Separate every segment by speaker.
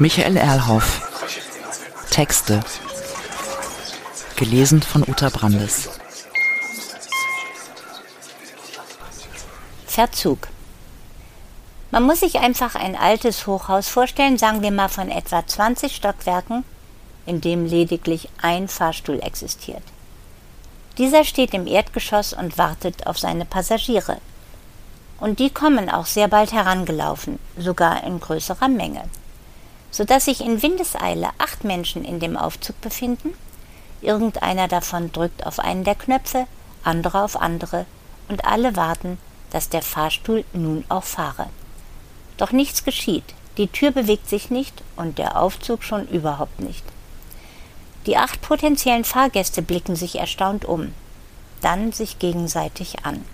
Speaker 1: Michael Erlhoff. Texte. Gelesen von Uta Brandes.
Speaker 2: Verzug. Man muss sich einfach ein altes Hochhaus vorstellen, sagen wir mal von etwa 20 Stockwerken, in dem lediglich ein Fahrstuhl existiert. Dieser steht im Erdgeschoss und wartet auf seine Passagiere. Und die kommen auch sehr bald herangelaufen, sogar in größerer Menge, sodass sich in Windeseile acht Menschen in dem Aufzug befinden. Irgendeiner davon drückt auf einen der Knöpfe, andere auf andere, und alle warten, dass der Fahrstuhl nun auch fahre. Doch nichts geschieht, die Tür bewegt sich nicht und der Aufzug schon überhaupt nicht. Die acht potenziellen Fahrgäste blicken sich erstaunt um, dann sich gegenseitig an.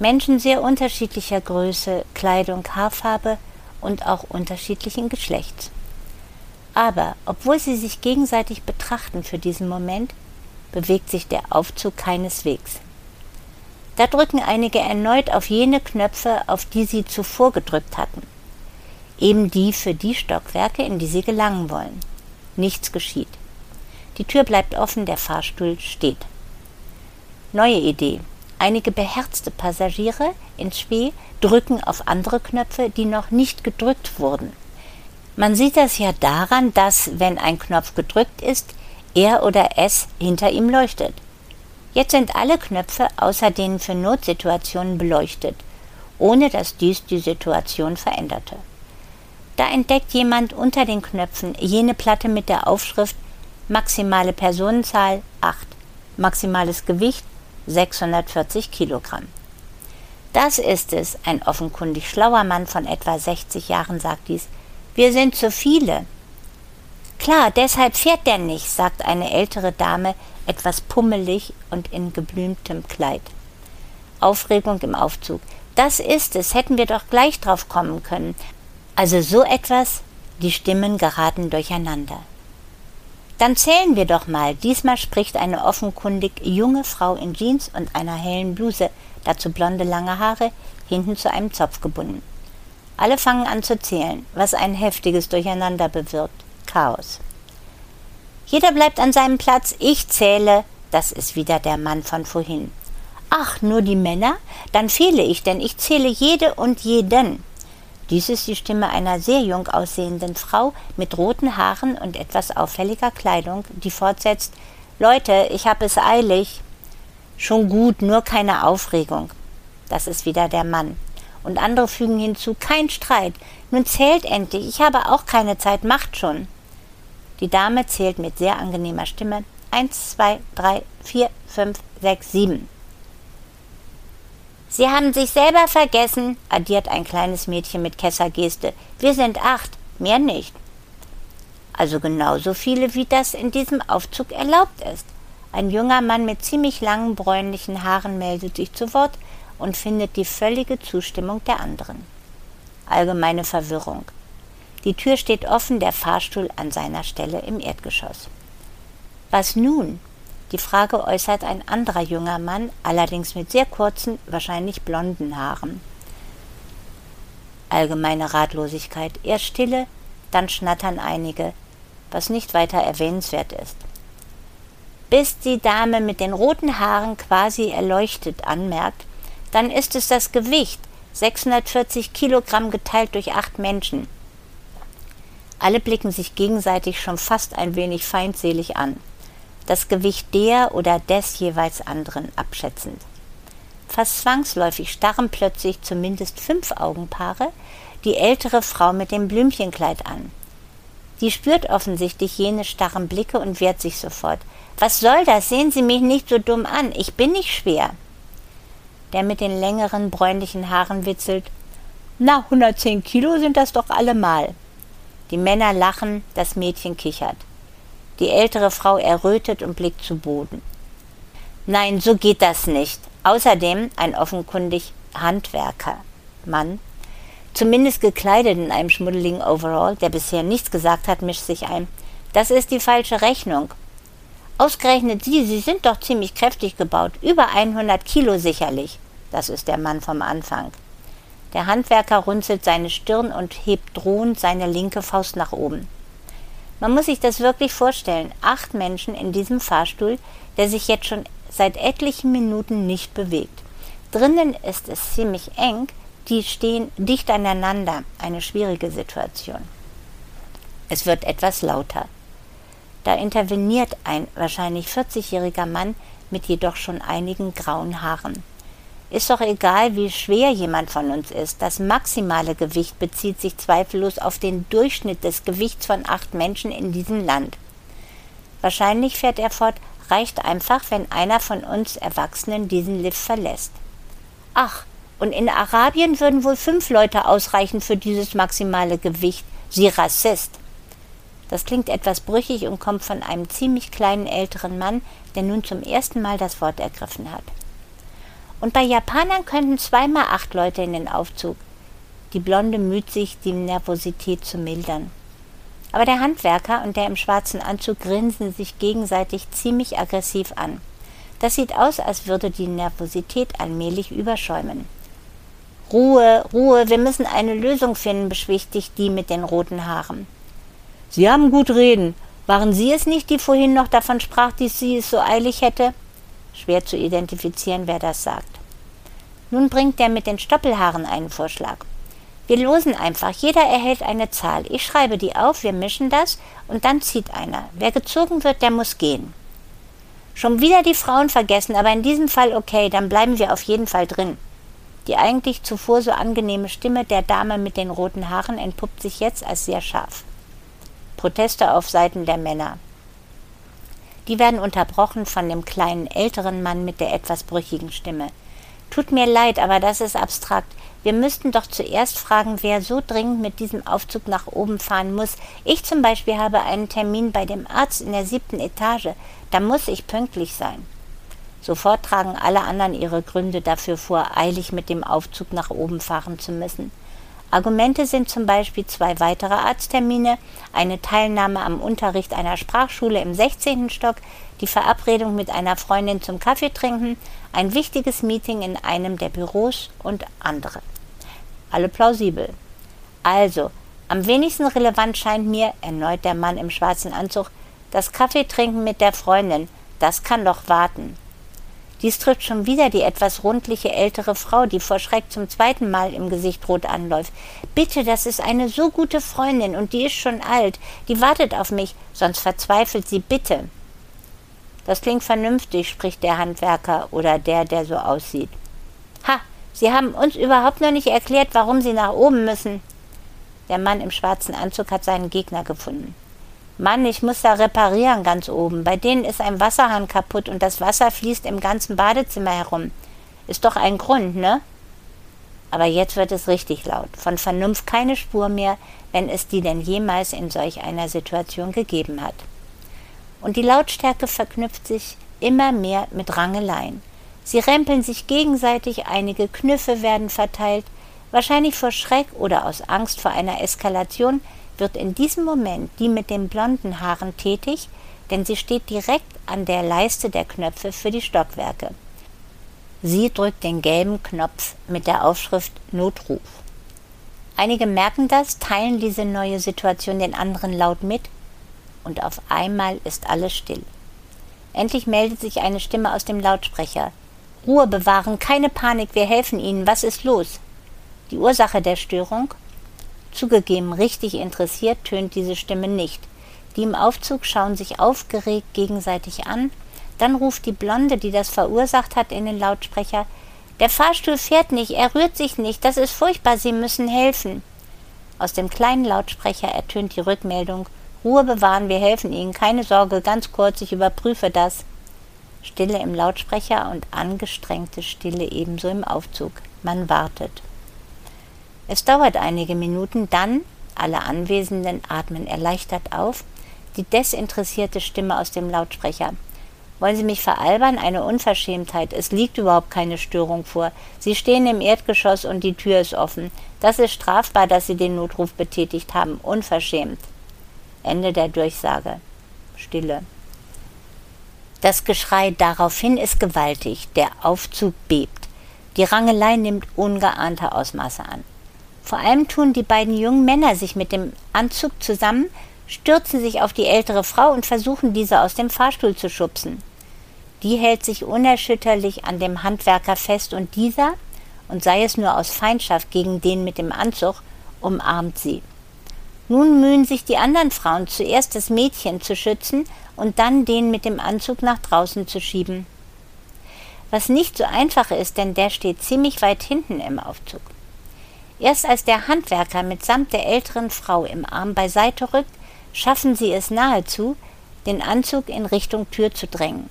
Speaker 2: Menschen sehr unterschiedlicher Größe, Kleidung, Haarfarbe und auch unterschiedlichen Geschlechts. Aber obwohl sie sich gegenseitig betrachten für diesen Moment, bewegt sich der Aufzug keineswegs. Da drücken einige erneut auf jene Knöpfe, auf die sie zuvor gedrückt hatten. Eben die für die Stockwerke, in die sie gelangen wollen. Nichts geschieht. Die Tür bleibt offen, der Fahrstuhl steht. Neue Idee. Einige beherzte Passagiere in Spee drücken auf andere Knöpfe, die noch nicht gedrückt wurden. Man sieht das ja daran, dass, wenn ein Knopf gedrückt ist, er oder es hinter ihm leuchtet. Jetzt sind alle Knöpfe außer denen für Notsituationen beleuchtet, ohne dass dies die Situation veränderte. Da entdeckt jemand unter den Knöpfen jene Platte mit der Aufschrift maximale Personenzahl 8, maximales Gewicht 640 Kilogramm. Das ist es, ein offenkundig schlauer Mann von etwa 60 Jahren sagt dies. Wir sind zu viele. Klar, deshalb fährt der nicht, sagt eine ältere Dame, etwas pummelig und in geblümtem Kleid. Aufregung im Aufzug. Das ist es, hätten wir doch gleich drauf kommen können. Also so etwas, die Stimmen geraten durcheinander. Dann zählen wir doch mal. Diesmal spricht eine offenkundig junge Frau in Jeans und einer hellen Bluse, dazu blonde lange Haare, hinten zu einem Zopf gebunden. Alle fangen an zu zählen, was ein heftiges Durcheinander bewirkt. Chaos. Jeder bleibt an seinem Platz. Ich zähle. Das ist wieder der Mann von vorhin. Ach, nur die Männer? Dann fehle ich, denn ich zähle jede und jeden. Dies ist die Stimme einer sehr jung aussehenden Frau mit roten Haaren und etwas auffälliger Kleidung, die fortsetzt Leute, ich hab es eilig. Schon gut, nur keine Aufregung. Das ist wieder der Mann. Und andere fügen hinzu, kein Streit. Nun zählt endlich, ich habe auch keine Zeit, macht schon. Die Dame zählt mit sehr angenehmer Stimme. Eins, zwei, drei, vier, fünf, sechs, sieben. Sie haben sich selber vergessen, addiert ein kleines Mädchen mit Kessergeste. Wir sind acht, mehr nicht. Also genauso viele, wie das in diesem Aufzug erlaubt ist. Ein junger Mann mit ziemlich langen bräunlichen Haaren meldet sich zu Wort und findet die völlige Zustimmung der anderen. Allgemeine Verwirrung. Die Tür steht offen, der Fahrstuhl an seiner Stelle im Erdgeschoss. Was nun? Die Frage äußert ein anderer junger Mann, allerdings mit sehr kurzen, wahrscheinlich blonden Haaren. Allgemeine Ratlosigkeit. Erst Stille, dann schnattern einige, was nicht weiter erwähnenswert ist. Bis die Dame mit den roten Haaren quasi erleuchtet anmerkt, dann ist es das Gewicht, 640 Kilogramm geteilt durch acht Menschen. Alle blicken sich gegenseitig schon fast ein wenig feindselig an, das Gewicht der oder des jeweils anderen abschätzend. Fast zwangsläufig starren plötzlich zumindest fünf Augenpaare die ältere Frau mit dem Blümchenkleid an. Die spürt offensichtlich jene starren Blicke und wehrt sich sofort. Was soll das? Sehen Sie mich nicht so dumm an. Ich bin nicht schwer. Der mit den längeren bräunlichen Haaren witzelt. Na, 110 Kilo sind das doch allemal. Die Männer lachen, das Mädchen kichert. Die ältere Frau errötet und blickt zu Boden. Nein, so geht das nicht. Außerdem ein offenkundig Handwerker. Mann, zumindest gekleidet in einem schmuddeligen Overall, der bisher nichts gesagt hat, mischt sich ein. Das ist die falsche Rechnung. Ausgerechnet Sie, Sie sind doch ziemlich kräftig gebaut, über 100 Kilo sicherlich. Das ist der Mann vom Anfang. Der Handwerker runzelt seine Stirn und hebt drohend seine linke Faust nach oben. Man muss sich das wirklich vorstellen. Acht Menschen in diesem Fahrstuhl, der sich jetzt schon seit etlichen Minuten nicht bewegt. Drinnen ist es ziemlich eng, die stehen dicht aneinander, eine schwierige Situation. Es wird etwas lauter. Da interveniert ein wahrscheinlich 40-jähriger Mann mit jedoch schon einigen grauen Haaren. Ist doch egal, wie schwer jemand von uns ist. Das maximale Gewicht bezieht sich zweifellos auf den Durchschnitt des Gewichts von acht Menschen in diesem Land. Wahrscheinlich fährt er fort, reicht einfach, wenn einer von uns Erwachsenen diesen Lift verlässt. Ach, und in Arabien würden wohl fünf Leute ausreichen für dieses maximale Gewicht. Sie Rassist. Das klingt etwas brüchig und kommt von einem ziemlich kleinen älteren Mann, der nun zum ersten Mal das Wort ergriffen hat. Und bei Japanern könnten zweimal acht Leute in den Aufzug. Die Blonde müht sich, die Nervosität zu mildern. Aber der Handwerker und der im schwarzen Anzug grinsen sich gegenseitig ziemlich aggressiv an. Das sieht aus, als würde die Nervosität allmählich überschäumen. Ruhe, Ruhe, wir müssen eine Lösung finden, beschwichtigt die mit den roten Haaren. Sie haben gut reden. Waren Sie es nicht, die vorhin noch davon sprach, dass sie es so eilig hätte? Schwer zu identifizieren, wer das sagt. Nun bringt der mit den Stoppelhaaren einen Vorschlag. Wir losen einfach, jeder erhält eine Zahl. Ich schreibe die auf, wir mischen das und dann zieht einer. Wer gezogen wird, der muss gehen. Schon wieder die Frauen vergessen, aber in diesem Fall okay, dann bleiben wir auf jeden Fall drin. Die eigentlich zuvor so angenehme Stimme der Dame mit den roten Haaren entpuppt sich jetzt als sehr scharf. Proteste auf Seiten der Männer. Die werden unterbrochen von dem kleinen älteren Mann mit der etwas brüchigen Stimme. Tut mir leid, aber das ist abstrakt. Wir müssten doch zuerst fragen, wer so dringend mit diesem Aufzug nach oben fahren muss. Ich zum Beispiel habe einen Termin bei dem Arzt in der siebten Etage. Da muss ich pünktlich sein. Sofort tragen alle anderen ihre Gründe dafür vor, eilig mit dem Aufzug nach oben fahren zu müssen. Argumente sind zum Beispiel zwei weitere Arzttermine, eine Teilnahme am Unterricht einer Sprachschule im 16. Stock, die Verabredung mit einer Freundin zum Kaffee trinken, ein wichtiges Meeting in einem der Büros und andere. Alle plausibel. Also, am wenigsten relevant scheint mir, erneut der Mann im schwarzen Anzug, das Kaffeetrinken mit der Freundin. Das kann doch warten. Dies trifft schon wieder die etwas rundliche ältere Frau, die vor Schreck zum zweiten Mal im Gesicht rot anläuft. Bitte, das ist eine so gute Freundin und die ist schon alt. Die wartet auf mich, sonst verzweifelt sie bitte. Das klingt vernünftig, spricht der Handwerker oder der, der so aussieht. Ha, Sie haben uns überhaupt noch nicht erklärt, warum Sie nach oben müssen. Der Mann im schwarzen Anzug hat seinen Gegner gefunden. Mann, ich muss da reparieren ganz oben. Bei denen ist ein Wasserhahn kaputt und das Wasser fließt im ganzen Badezimmer herum. Ist doch ein Grund, ne? Aber jetzt wird es richtig laut. Von Vernunft keine Spur mehr, wenn es die denn jemals in solch einer Situation gegeben hat. Und die Lautstärke verknüpft sich immer mehr mit Rangeleien. Sie rempeln sich gegenseitig, einige Knüffe werden verteilt, wahrscheinlich vor Schreck oder aus Angst vor einer Eskalation wird in diesem Moment die mit den blonden Haaren tätig, denn sie steht direkt an der Leiste der Knöpfe für die Stockwerke. Sie drückt den gelben Knopf mit der Aufschrift Notruf. Einige merken das, teilen diese neue Situation den anderen laut mit und auf einmal ist alles still. Endlich meldet sich eine Stimme aus dem Lautsprecher. Ruhe bewahren, keine Panik, wir helfen Ihnen, was ist los? Die Ursache der Störung? Zugegeben, richtig interessiert tönt diese Stimme nicht. Die im Aufzug schauen sich aufgeregt gegenseitig an. Dann ruft die Blonde, die das verursacht hat, in den Lautsprecher Der Fahrstuhl fährt nicht, er rührt sich nicht, das ist furchtbar, Sie müssen helfen. Aus dem kleinen Lautsprecher ertönt die Rückmeldung Ruhe bewahren, wir helfen Ihnen, keine Sorge, ganz kurz, ich überprüfe das. Stille im Lautsprecher und angestrengte Stille ebenso im Aufzug. Man wartet. Es dauert einige Minuten, dann, alle Anwesenden atmen erleichtert auf, die desinteressierte Stimme aus dem Lautsprecher. Wollen Sie mich veralbern? Eine Unverschämtheit. Es liegt überhaupt keine Störung vor. Sie stehen im Erdgeschoss und die Tür ist offen. Das ist strafbar, dass Sie den Notruf betätigt haben. Unverschämt. Ende der Durchsage. Stille. Das Geschrei daraufhin ist gewaltig. Der Aufzug bebt. Die Rangelei nimmt ungeahnte Ausmaße an. Vor allem tun die beiden jungen Männer sich mit dem Anzug zusammen, stürzen sich auf die ältere Frau und versuchen, diese aus dem Fahrstuhl zu schubsen. Die hält sich unerschütterlich an dem Handwerker fest und dieser, und sei es nur aus Feindschaft gegen den mit dem Anzug, umarmt sie. Nun mühen sich die anderen Frauen zuerst das Mädchen zu schützen und dann den mit dem Anzug nach draußen zu schieben. Was nicht so einfach ist, denn der steht ziemlich weit hinten im Aufzug. Erst als der Handwerker mitsamt der älteren Frau im Arm beiseite rückt, schaffen sie es nahezu, den Anzug in Richtung Tür zu drängen.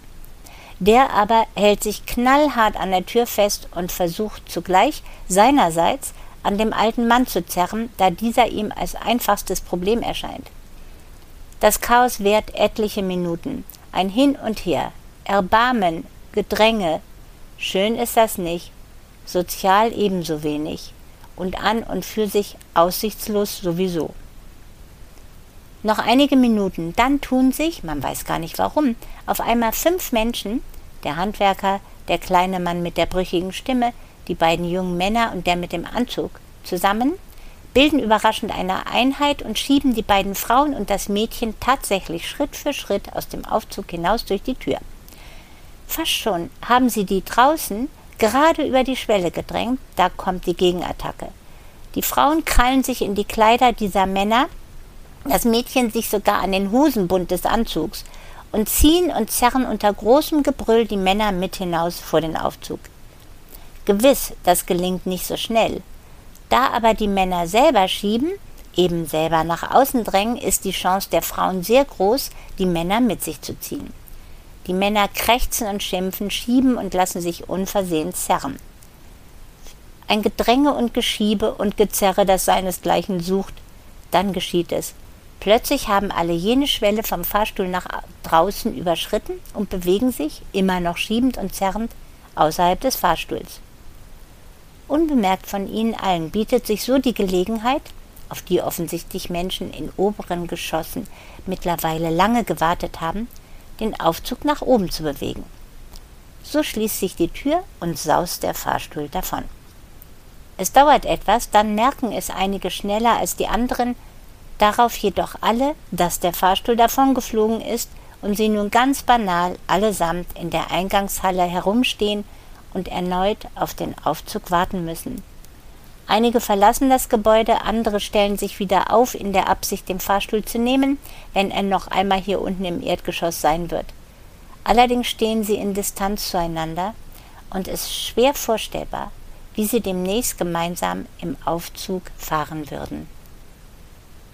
Speaker 2: Der aber hält sich knallhart an der Tür fest und versucht zugleich seinerseits an dem alten Mann zu zerren, da dieser ihm als einfachstes Problem erscheint. Das Chaos währt etliche Minuten, ein Hin und Her, Erbarmen, Gedränge. Schön ist das nicht, sozial ebenso wenig und an und für sich aussichtslos sowieso. Noch einige Minuten, dann tun sich, man weiß gar nicht warum, auf einmal fünf Menschen, der Handwerker, der kleine Mann mit der brüchigen Stimme, die beiden jungen Männer und der mit dem Anzug, zusammen, bilden überraschend eine Einheit und schieben die beiden Frauen und das Mädchen tatsächlich Schritt für Schritt aus dem Aufzug hinaus durch die Tür. Fast schon haben sie die draußen gerade über die Schwelle gedrängt, da kommt die Gegenattacke. Die Frauen krallen sich in die Kleider dieser Männer, das Mädchen sich sogar an den Hosenbund des Anzugs und ziehen und zerren unter großem Gebrüll die Männer mit hinaus vor den Aufzug. Gewiss, das gelingt nicht so schnell. Da aber die Männer selber schieben, eben selber nach außen drängen, ist die Chance der Frauen sehr groß, die Männer mit sich zu ziehen. Die Männer krächzen und schimpfen, schieben und lassen sich unversehens zerren. Ein Gedränge und Geschiebe und Gezerre, das seinesgleichen sucht, dann geschieht es. Plötzlich haben alle jene Schwelle vom Fahrstuhl nach draußen überschritten und bewegen sich, immer noch schiebend und zerrend, außerhalb des Fahrstuhls. Unbemerkt von ihnen allen bietet sich so die Gelegenheit, auf die offensichtlich Menschen in oberen Geschossen mittlerweile lange gewartet haben, den Aufzug nach oben zu bewegen. So schließt sich die Tür und saust der Fahrstuhl davon. Es dauert etwas, dann merken es einige schneller als die anderen, darauf jedoch alle, dass der Fahrstuhl davongeflogen ist und sie nun ganz banal allesamt in der Eingangshalle herumstehen und erneut auf den Aufzug warten müssen. Einige verlassen das Gebäude, andere stellen sich wieder auf in der Absicht, den Fahrstuhl zu nehmen, wenn er noch einmal hier unten im Erdgeschoss sein wird. Allerdings stehen sie in Distanz zueinander und es ist schwer vorstellbar, wie sie demnächst gemeinsam im Aufzug fahren würden.